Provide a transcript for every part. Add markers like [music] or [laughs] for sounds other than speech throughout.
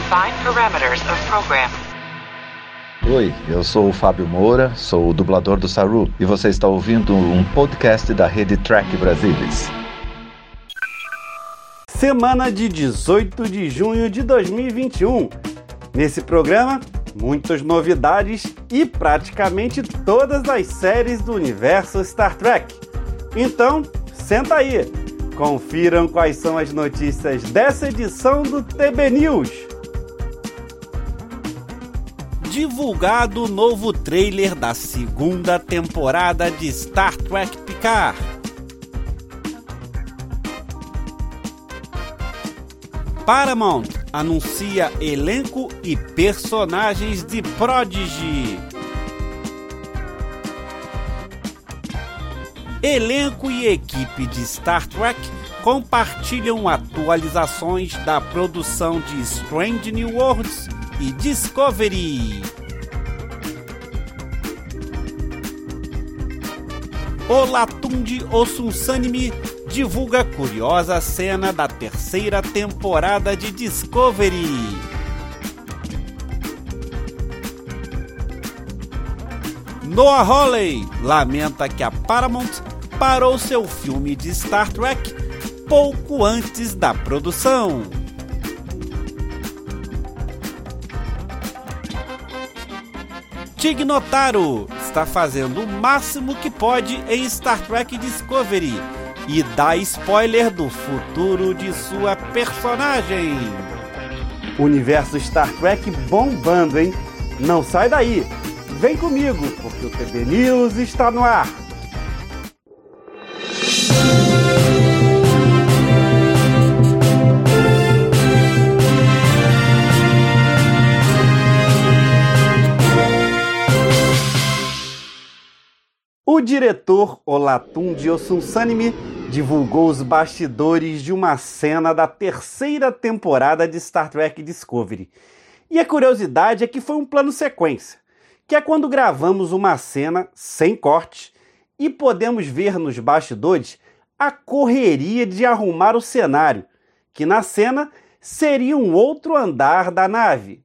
Define parameters of program. Oi, eu sou o Fábio Moura, sou o dublador do Saru e você está ouvindo um podcast da rede Track Brasilis. Semana de 18 de junho de 2021. Nesse programa, muitas novidades e praticamente todas as séries do universo Star Trek. Então, senta aí, confiram quais são as notícias dessa edição do TB News. Divulgado o novo trailer da segunda temporada de Star Trek Picard. Paramount anuncia elenco e personagens de Prodigy. Elenco e equipe de Star Trek compartilham atualizações da produção de Strange New Worlds e Discovery. Olatunde Osunsanime divulga curiosa cena da terceira temporada de Discovery. Noah Hawley lamenta que a Paramount parou seu filme de Star Trek pouco antes da produção. Tig Notaro está fazendo o máximo que pode em Star Trek Discovery e dá spoiler do futuro de sua personagem. Universo Star Trek bombando, hein? Não sai daí! Vem comigo, porque o TB News está no ar! O diretor Olatunji Osunsanime divulgou os bastidores de uma cena da terceira temporada de Star Trek Discovery. E a curiosidade é que foi um plano sequência, que é quando gravamos uma cena sem corte e podemos ver nos bastidores a correria de arrumar o cenário, que na cena seria um outro andar da nave.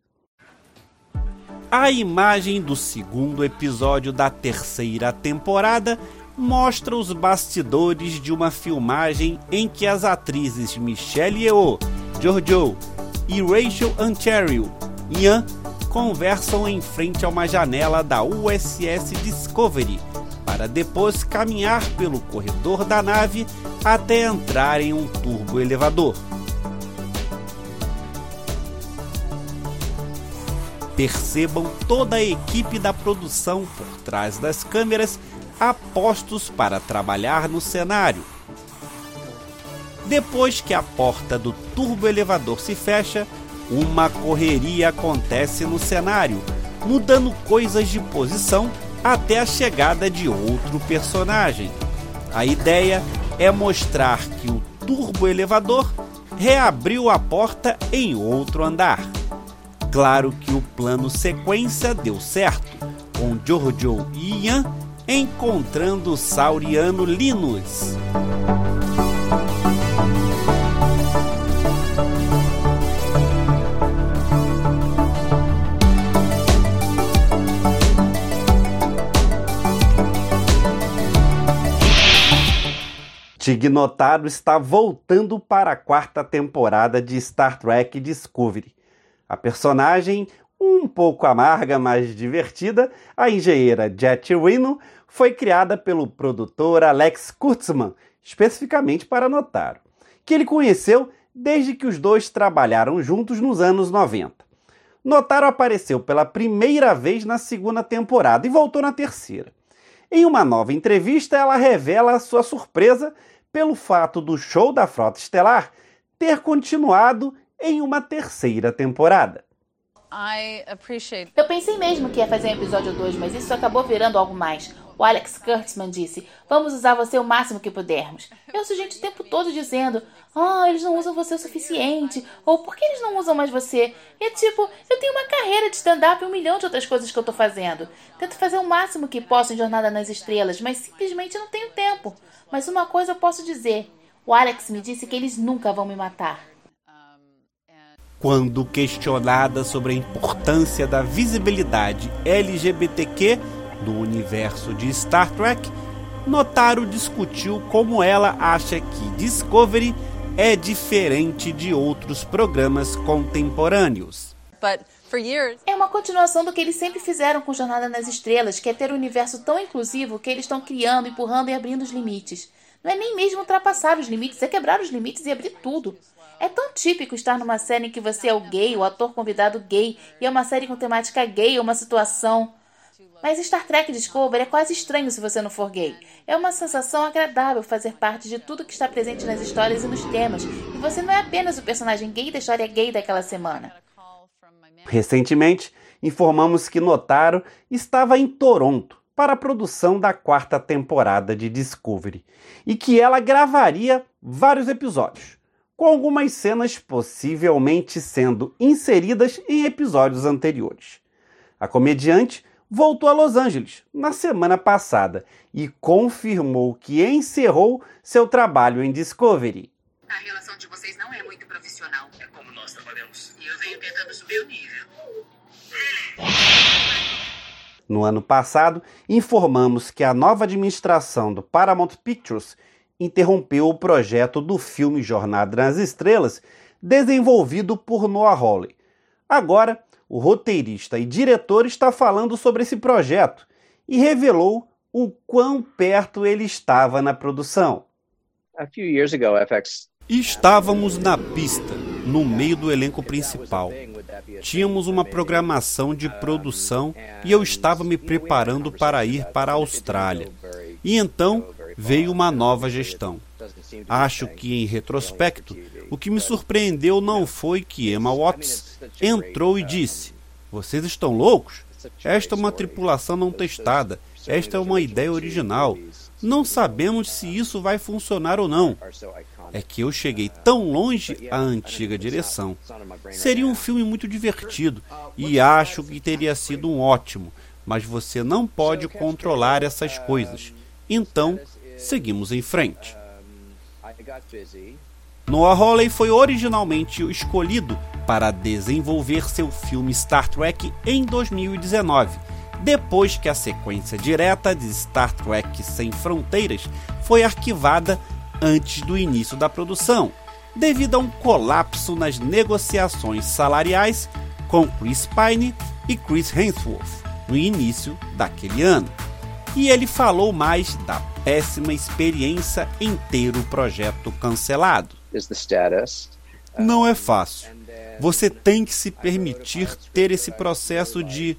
A imagem do segundo episódio da terceira temporada mostra os bastidores de uma filmagem em que as atrizes Michelle Yeoh, Giorgio e Rachel Ontario, Ian, conversam em frente a uma janela da USS Discovery, para depois caminhar pelo corredor da nave até entrar em um turbo elevador. Percebam toda a equipe da produção por trás das câmeras apostos para trabalhar no cenário. Depois que a porta do turbo elevador se fecha, uma correria acontece no cenário, mudando coisas de posição até a chegada de outro personagem. A ideia é mostrar que o turbo elevador reabriu a porta em outro andar. Claro que o plano sequência deu certo, com Jojo e Ian encontrando o sauriano Linus. Tig Notaro está voltando para a quarta temporada de Star Trek Discovery. A personagem, um pouco amarga, mas divertida, a engenheira Jet Reno foi criada pelo produtor Alex Kurtzman, especificamente para Notaro, que ele conheceu desde que os dois trabalharam juntos nos anos 90. Notaro apareceu pela primeira vez na segunda temporada e voltou na terceira. Em uma nova entrevista, ela revela a sua surpresa pelo fato do show da Frota Estelar ter continuado em uma terceira temporada. Eu pensei mesmo que ia fazer um episódio 2, mas isso acabou virando algo mais. O Alex Kurtzman disse: Vamos usar você o máximo que pudermos. Eu ouço gente o tempo todo dizendo: Ah, oh, eles não usam você o suficiente. Ou por que eles não usam mais você? E é tipo, eu tenho uma carreira de stand-up e um milhão de outras coisas que eu tô fazendo. Tento fazer o máximo que posso em Jornada nas Estrelas, mas simplesmente não tenho tempo. Mas uma coisa eu posso dizer: o Alex me disse que eles nunca vão me matar. Quando questionada sobre a importância da visibilidade LGBTQ no universo de Star Trek, Notaro discutiu como ela acha que Discovery é diferente de outros programas contemporâneos. É uma continuação do que eles sempre fizeram com Jornada nas Estrelas, que é ter um universo tão inclusivo que eles estão criando, empurrando e abrindo os limites. Não é nem mesmo ultrapassar os limites, é quebrar os limites e abrir tudo. É tão típico estar numa série em que você é o gay, o ator convidado gay, e é uma série com temática gay ou uma situação. Mas Star Trek Discovery é quase estranho se você não for gay. É uma sensação agradável fazer parte de tudo que está presente nas histórias e nos temas, e você não é apenas o personagem gay da história gay daquela semana. Recentemente, informamos que Notaro estava em Toronto para a produção da quarta temporada de Discovery e que ela gravaria vários episódios, com algumas cenas possivelmente sendo inseridas em episódios anteriores. A comediante voltou a Los Angeles na semana passada e confirmou que encerrou seu trabalho em Discovery. A relação de vocês não é muito profissional. É como nós trabalhamos. E eu venho tentando subir o nível. No ano passado, informamos que a nova administração do Paramount Pictures interrompeu o projeto do filme Jornada nas Estrelas, desenvolvido por Noah Hawley. Agora, o roteirista e diretor está falando sobre esse projeto e revelou o quão perto ele estava na produção. Estávamos na pista, no meio do elenco principal. Tínhamos uma programação de produção e eu estava me preparando para ir para a Austrália. E então veio uma nova gestão. Acho que, em retrospecto, o que me surpreendeu não foi que Emma Watts entrou e disse: Vocês estão loucos? Esta é uma tripulação não testada. Esta é uma ideia original. Não sabemos se isso vai funcionar ou não. É que eu cheguei tão longe à antiga direção. Seria um filme muito divertido e acho que teria sido um ótimo, mas você não pode controlar essas coisas. Então, seguimos em frente. Noah Hawley foi originalmente escolhido para desenvolver seu filme Star Trek em 2019, depois que a sequência direta de Star Trek Sem Fronteiras foi arquivada antes do início da produção, devido a um colapso nas negociações salariais com Chris Pine e Chris Hemsworth no início daquele ano. E ele falou mais da péssima experiência em ter o projeto cancelado. Não é fácil. Você tem que se permitir ter esse processo de.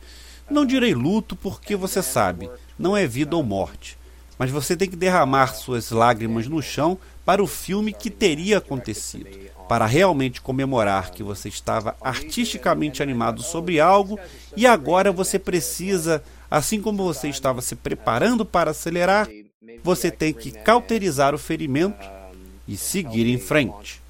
Não direi luto, porque você sabe, não é vida ou morte. Mas você tem que derramar suas lágrimas no chão para o filme que teria acontecido. Para realmente comemorar que você estava artisticamente animado sobre algo e agora você precisa, assim como você estava se preparando para acelerar, você tem que cauterizar o ferimento e seguir em frente.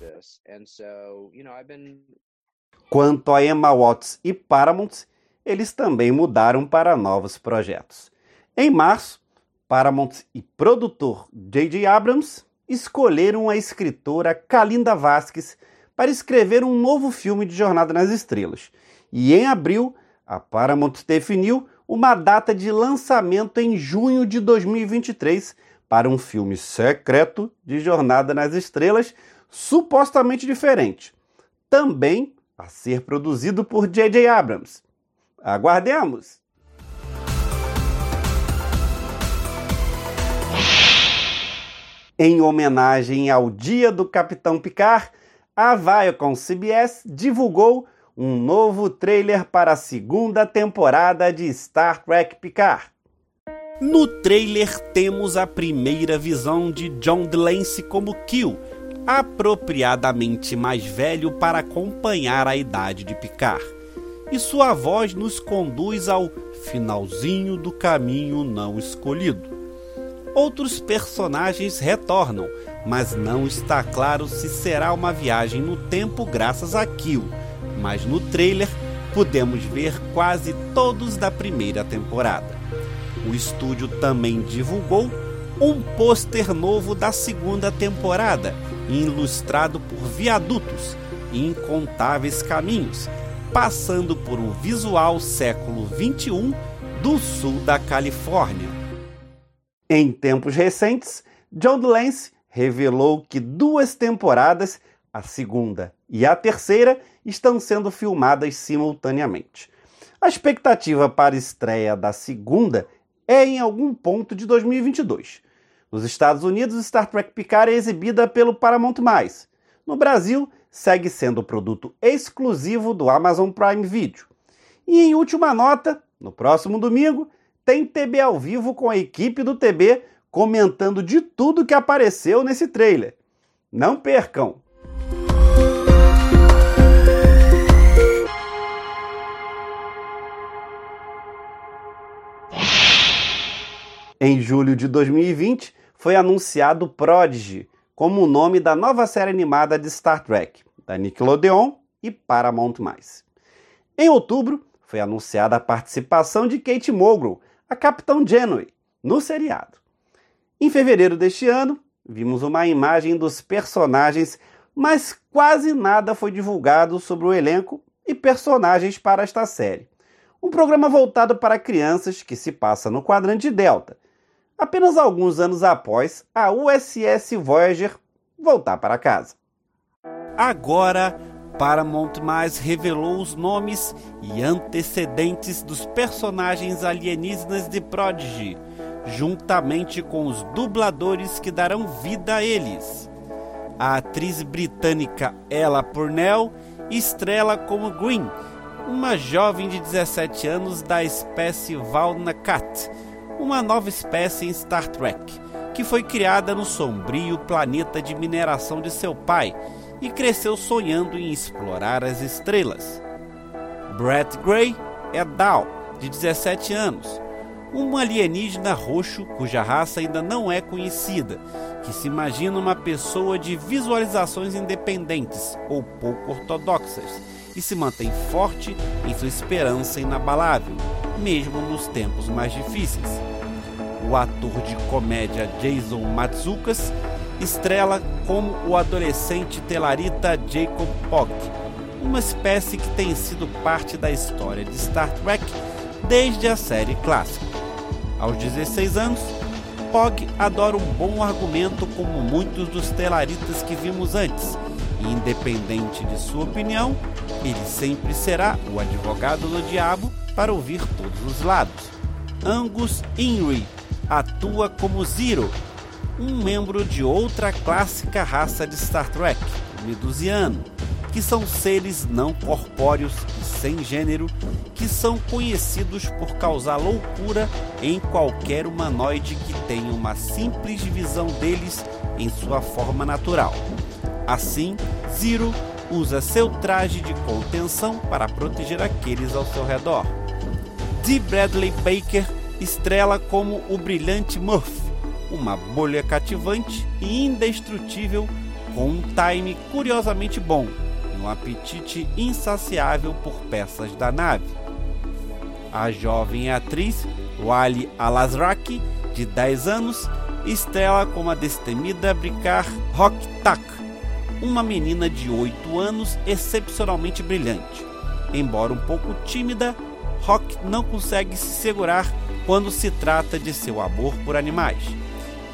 Quanto a Emma Watts e Paramount, eles também mudaram para novos projetos. Em março, Paramount e produtor J.J. Abrams escolheram a escritora Kalinda Vasquez para escrever um novo filme de Jornada nas Estrelas. E em abril, a Paramount definiu uma data de lançamento em junho de 2023 para um filme secreto de Jornada nas Estrelas, supostamente diferente, também a ser produzido por J.J. Abrams. Aguardemos! Em homenagem ao Dia do Capitão Picard, a Viacom CBS divulgou um novo trailer para a segunda temporada de Star Trek Picard. No trailer temos a primeira visão de John Delancey como Kill, apropriadamente mais velho para acompanhar a idade de Picard. E sua voz nos conduz ao finalzinho do caminho não escolhido. Outros personagens retornam, mas não está claro se será uma viagem no tempo graças a Kill mas no trailer podemos ver quase todos da primeira temporada. O estúdio também divulgou um pôster novo da segunda temporada, ilustrado por Viadutos, incontáveis caminhos, passando por um visual século XXI do sul da Califórnia. Em tempos recentes, John Lance revelou que duas temporadas, a segunda e a terceira, estão sendo filmadas simultaneamente. A expectativa para a estreia da segunda é em algum ponto de 2022. Nos Estados Unidos, Star Trek Picard é exibida pelo Paramount+. No Brasil, segue sendo produto exclusivo do Amazon Prime Video. E em última nota, no próximo domingo, tem TB ao vivo com a equipe do TB comentando de tudo que apareceu nesse trailer. Não percam! Em julho de 2020, foi anunciado Prodigy como o nome da nova série animada de Star Trek, da Nickelodeon e Paramount+. Em outubro, foi anunciada a participação de Kate Mulgrew, a Capitão Janeway, no seriado. Em fevereiro deste ano, vimos uma imagem dos personagens, mas quase nada foi divulgado sobre o elenco e personagens para esta série. Um programa voltado para crianças que se passa no quadrante Delta, apenas alguns anos após a USS Voyager voltar para casa. Agora, Paramount Mais revelou os nomes e antecedentes dos personagens alienígenas de Prodigy, juntamente com os dubladores que darão vida a eles. A atriz britânica Ella Purnell estrela como Green, uma jovem de 17 anos da espécie Valnacat, uma nova espécie em Star Trek, que foi criada no sombrio planeta de mineração de seu pai e cresceu sonhando em explorar as estrelas. Brett Gray é Dal, de 17 anos, um alienígena roxo cuja raça ainda não é conhecida, que se imagina uma pessoa de visualizações independentes ou pouco ortodoxas e se mantém forte em sua esperança inabalável, mesmo nos tempos mais difíceis. O ator de comédia Jason Matsukas estrela como o adolescente telarita Jacob Pog, uma espécie que tem sido parte da história de Star Trek desde a série clássica. Aos 16 anos, Pog adora um bom argumento como muitos dos telaritas que vimos antes, e independente de sua opinião, ele sempre será o advogado do diabo para ouvir todos os lados. Angus Inri atua como Zero, um membro de outra clássica raça de Star Trek, o Medusiano, que são seres não corpóreos e sem gênero que são conhecidos por causar loucura em qualquer humanoide que tenha uma simples visão deles em sua forma natural. Assim, Zero usa seu traje de contenção para proteger aqueles ao seu redor. D. Bradley Baker estrela como o brilhante Murphy, uma bolha cativante e indestrutível com um time curiosamente bom e um apetite insaciável por peças da nave. A jovem atriz Wally Alasraki, de 10 anos, estrela como a destemida Rock Tak, uma menina de 8 anos excepcionalmente brilhante. Embora um pouco tímida, Rock não consegue se segurar quando se trata de seu amor por animais.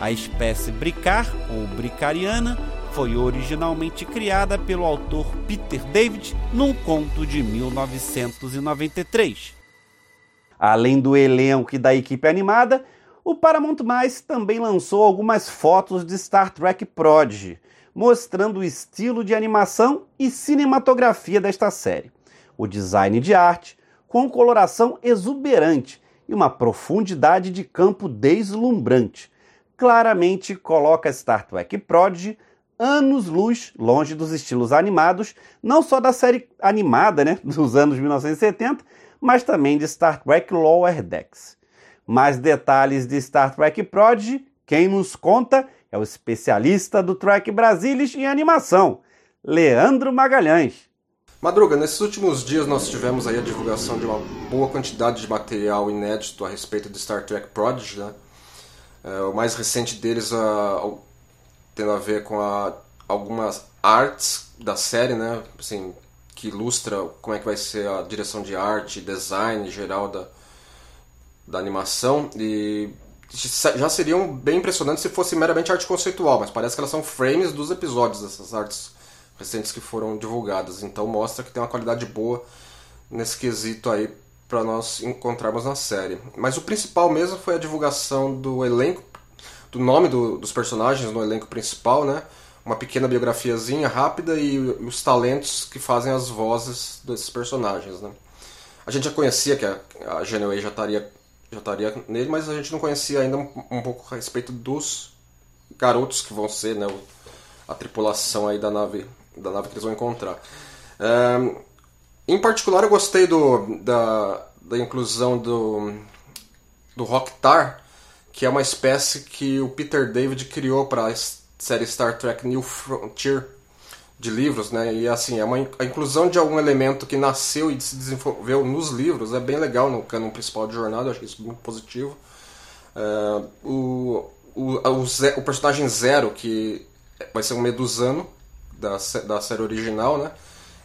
A espécie bricar ou bricariana foi originalmente criada pelo autor Peter David num conto de 1993. Além do elenco e da equipe animada, o Paramount Mais também lançou algumas fotos de Star Trek Prodigy, mostrando o estilo de animação e cinematografia desta série, o design de arte, com coloração exuberante e uma profundidade de campo deslumbrante. Claramente coloca Star Trek Prodigy anos-luz longe dos estilos animados, não só da série animada né, [laughs] dos anos 1970, mas também de Star Trek Lower Decks. Mais detalhes de Star Trek Prodigy, quem nos conta é o especialista do Trek Brasilis em animação, Leandro Magalhães. Madruga, nesses últimos dias nós tivemos aí a divulgação de uma boa quantidade de material inédito a respeito de Star Trek Prodigy, né? É, o mais recente deles uh, tendo a ver com a, algumas artes da série, né? Assim, que ilustra como é que vai ser a direção de arte, design geral da, da animação. E já seriam bem impressionantes se fosse meramente arte conceitual, mas parece que elas são frames dos episódios dessas artes recentes que foram divulgadas. Então mostra que tem uma qualidade boa nesse quesito aí para nós encontrarmos na série. Mas o principal mesmo foi a divulgação do elenco, do nome do, dos personagens no elenco principal, né? Uma pequena biografiazinha rápida e os talentos que fazem as vozes desses personagens, né? A gente já conhecia que a, a já estaria já estaria nele, mas a gente não conhecia ainda um, um pouco a respeito dos garotos que vão ser, né? A tripulação aí da nave da nave que eles vão encontrar. É, em particular, eu gostei do, da, da inclusão do, do Rocktar, que é uma espécie que o Peter David criou para a série Star Trek New Frontier de livros, né? E assim, é uma a inclusão de algum elemento que nasceu e se desenvolveu nos livros é bem legal no canon principal de jornada, eu acho isso muito positivo. É, o, o, o, o, personagem Zero, que vai ser um medusano da, da série original, né?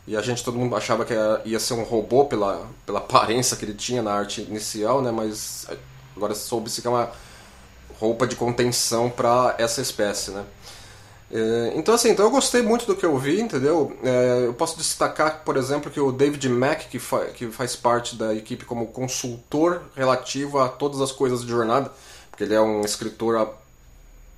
E a gente, todo mundo achava que ia ser um robô pela, pela aparência que ele tinha na arte inicial, né? Mas agora soube-se que é uma roupa de contenção para essa espécie, né? É, então, assim, então eu gostei muito do que eu vi, entendeu? É, eu posso destacar, por exemplo, que o David Mack, que, fa que faz parte da equipe como consultor relativo a todas as coisas de jornada, porque ele é um escritor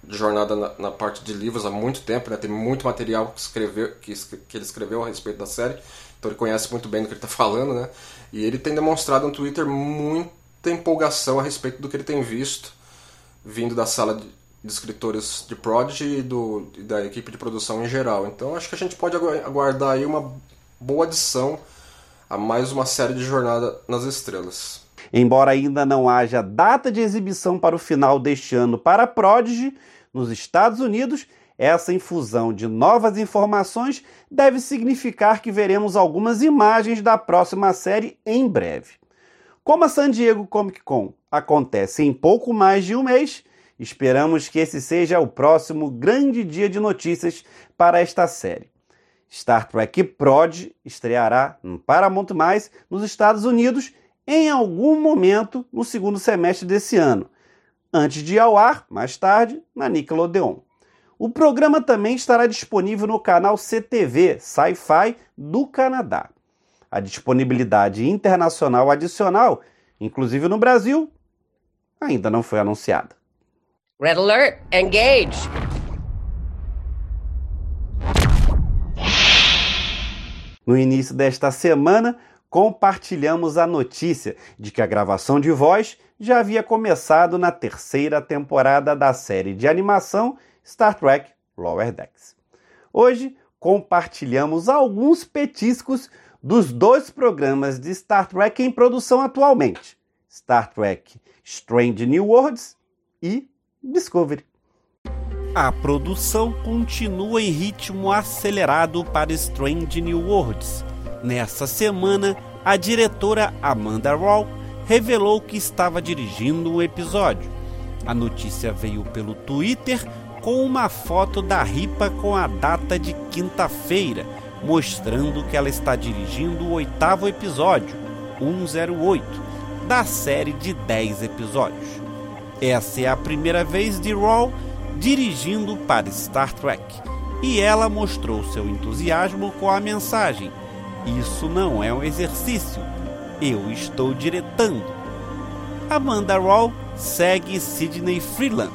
de jornada na, na, parte de livros há muito tempo, né? Tem muito material que, escreveu, que, que ele escreveu a respeito da série, então ele conhece muito bem do que ele está falando, né? E ele tem demonstrado no Twitter muita empolgação a respeito do que ele tem visto vindo da sala de, de escritores de Prodigy e, do, e da equipe de produção em geral. Então acho que a gente pode aguardar aí uma boa adição a mais uma série de Jornada nas Estrelas. Embora ainda não haja data de exibição para o final deste ano para Prodigy, nos Estados Unidos, essa infusão de novas informações deve significar que veremos algumas imagens da próxima série em breve. Como a San Diego Comic Con acontece em pouco mais de um mês, esperamos que esse seja o próximo grande dia de notícias para esta série. Star Trek Prod estreará no Paramount+, nos Estados Unidos em algum momento no segundo semestre desse ano, antes de ir ao ar, mais tarde, na Nickelodeon. O programa também estará disponível no canal CTV Sci-Fi do Canadá. A disponibilidade internacional adicional, inclusive no Brasil, ainda não foi anunciada. Red Alert, engage! No início desta semana, compartilhamos a notícia de que a gravação de voz já havia começado na terceira temporada da série de animação Star Trek Lower Decks. Hoje compartilhamos alguns petiscos dos dois programas de Star Trek em produção atualmente: Star Trek Strange New Worlds e Discovery. A produção continua em ritmo acelerado para Strange New Worlds Nessa semana, a diretora Amanda Raw revelou que estava dirigindo o episódio. A notícia veio pelo Twitter com uma foto da Ripa com a data de quinta-feira, mostrando que ela está dirigindo o oitavo episódio, 108, da série de 10 episódios. Essa é a primeira vez de Raw dirigindo para Star Trek, e ela mostrou seu entusiasmo com a mensagem isso não é um exercício. Eu estou diretando. Amanda Raw segue Sidney Freeland,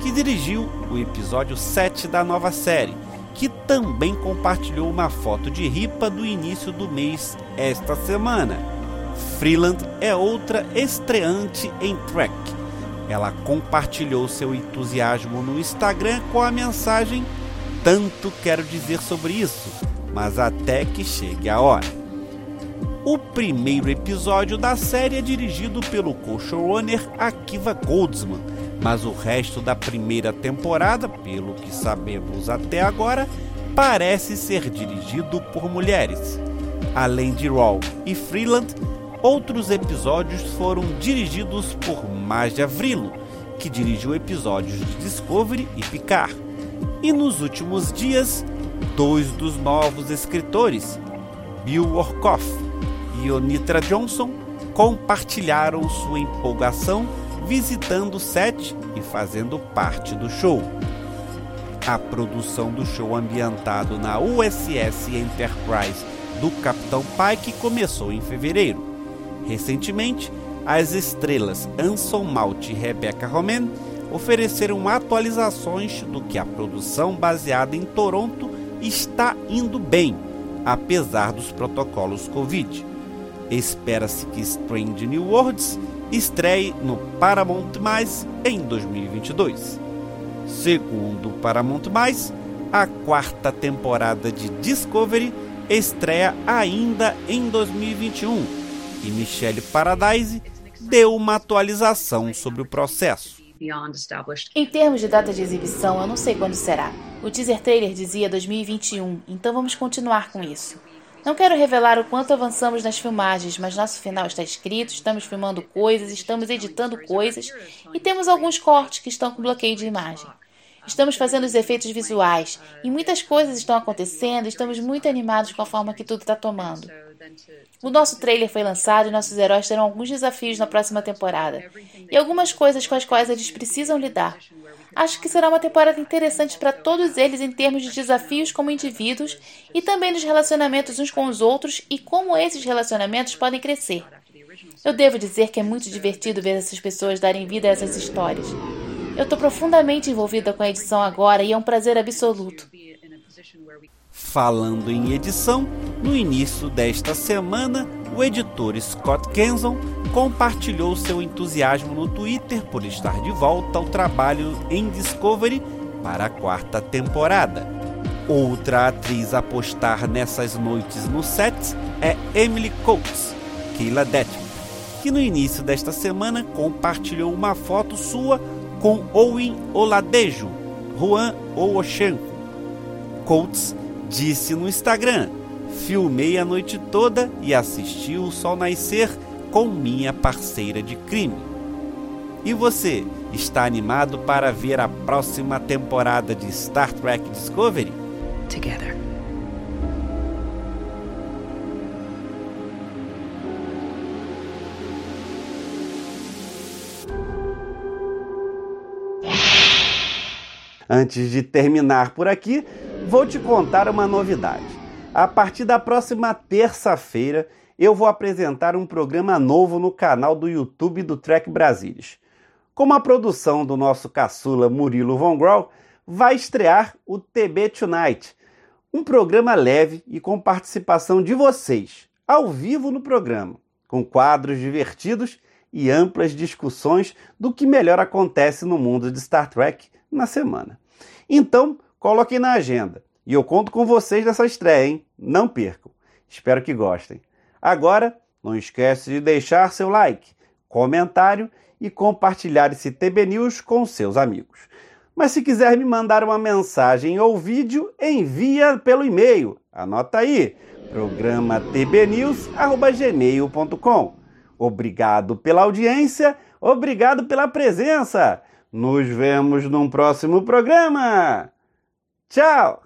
que dirigiu o episódio 7 da nova série, que também compartilhou uma foto de ripa do início do mês esta semana. Freeland é outra estreante em Trek. Ela compartilhou seu entusiasmo no Instagram com a mensagem: Tanto quero dizer sobre isso mas até que chegue a hora. O primeiro episódio da série é dirigido pelo co-showrunner Akiva Goldsman, mas o resto da primeira temporada, pelo que sabemos até agora, parece ser dirigido por mulheres. Além de Raw e Freeland, outros episódios foram dirigidos por Maja Vrilo, que dirigiu episódios de Discovery e Picard. E nos últimos dias, Dois dos novos escritores, Bill Orkoff e Onitra Johnson, compartilharam sua empolgação visitando o set e fazendo parte do show. A produção do show ambientado na USS Enterprise do Capitão Pike começou em fevereiro. Recentemente, as estrelas Anson Mount e Rebecca Romain ofereceram atualizações do que a produção baseada em Toronto está indo bem, apesar dos protocolos Covid. Espera-se que Strange New Worlds estreie no Paramount+, em 2022. Segundo o Paramount+, a quarta temporada de Discovery estreia ainda em 2021 e Michelle Paradise deu uma atualização sobre o processo. Em termos de data de exibição, eu não sei quando será. O teaser trailer dizia 2021, então vamos continuar com isso. Não quero revelar o quanto avançamos nas filmagens, mas nosso final está escrito, estamos filmando coisas, estamos editando coisas e temos alguns cortes que estão com bloqueio de imagem. Estamos fazendo os efeitos visuais e muitas coisas estão acontecendo, estamos muito animados com a forma que tudo está tomando. O nosso trailer foi lançado e nossos heróis terão alguns desafios na próxima temporada e algumas coisas com as quais eles precisam lidar. Acho que será uma temporada interessante para todos eles em termos de desafios como indivíduos e também dos relacionamentos uns com os outros e como esses relacionamentos podem crescer. Eu devo dizer que é muito divertido ver essas pessoas darem vida a essas histórias. Eu estou profundamente envolvida com a edição agora e é um prazer absoluto. Falando em edição, no início desta semana, o editor Scott Kenson compartilhou seu entusiasmo no Twitter por estar de volta ao trabalho em Discovery para a quarta temporada. Outra atriz a postar nessas noites no set é Emily Coates, Keila Detman, que no início desta semana compartilhou uma foto sua com Owen Oladejo, Juan Ooshenko. Coates disse no Instagram: Filmei a noite toda e assisti o sol nascer com minha parceira de crime. E você, está animado para ver a próxima temporada de Star Trek Discovery? Together. Antes de terminar por aqui, vou te contar uma novidade. A partir da próxima terça-feira, eu vou apresentar um programa novo no canal do YouTube do Trek Brasilis. Como a produção do nosso caçula Murilo Von Grau, vai estrear o TB Tonight, um programa leve e com participação de vocês, ao vivo no programa, com quadros divertidos e amplas discussões do que melhor acontece no mundo de Star Trek na semana. Então, coloquem na agenda. E eu conto com vocês nessa estreia, hein? Não percam. Espero que gostem. Agora, não esquece de deixar seu like, comentário e compartilhar esse TB News com seus amigos. Mas se quiser me mandar uma mensagem ou vídeo, envia pelo e-mail. Anota aí, programa tbnews@gmail.com. Obrigado pela audiência, obrigado pela presença. Nos vemos num próximo programa. Ciao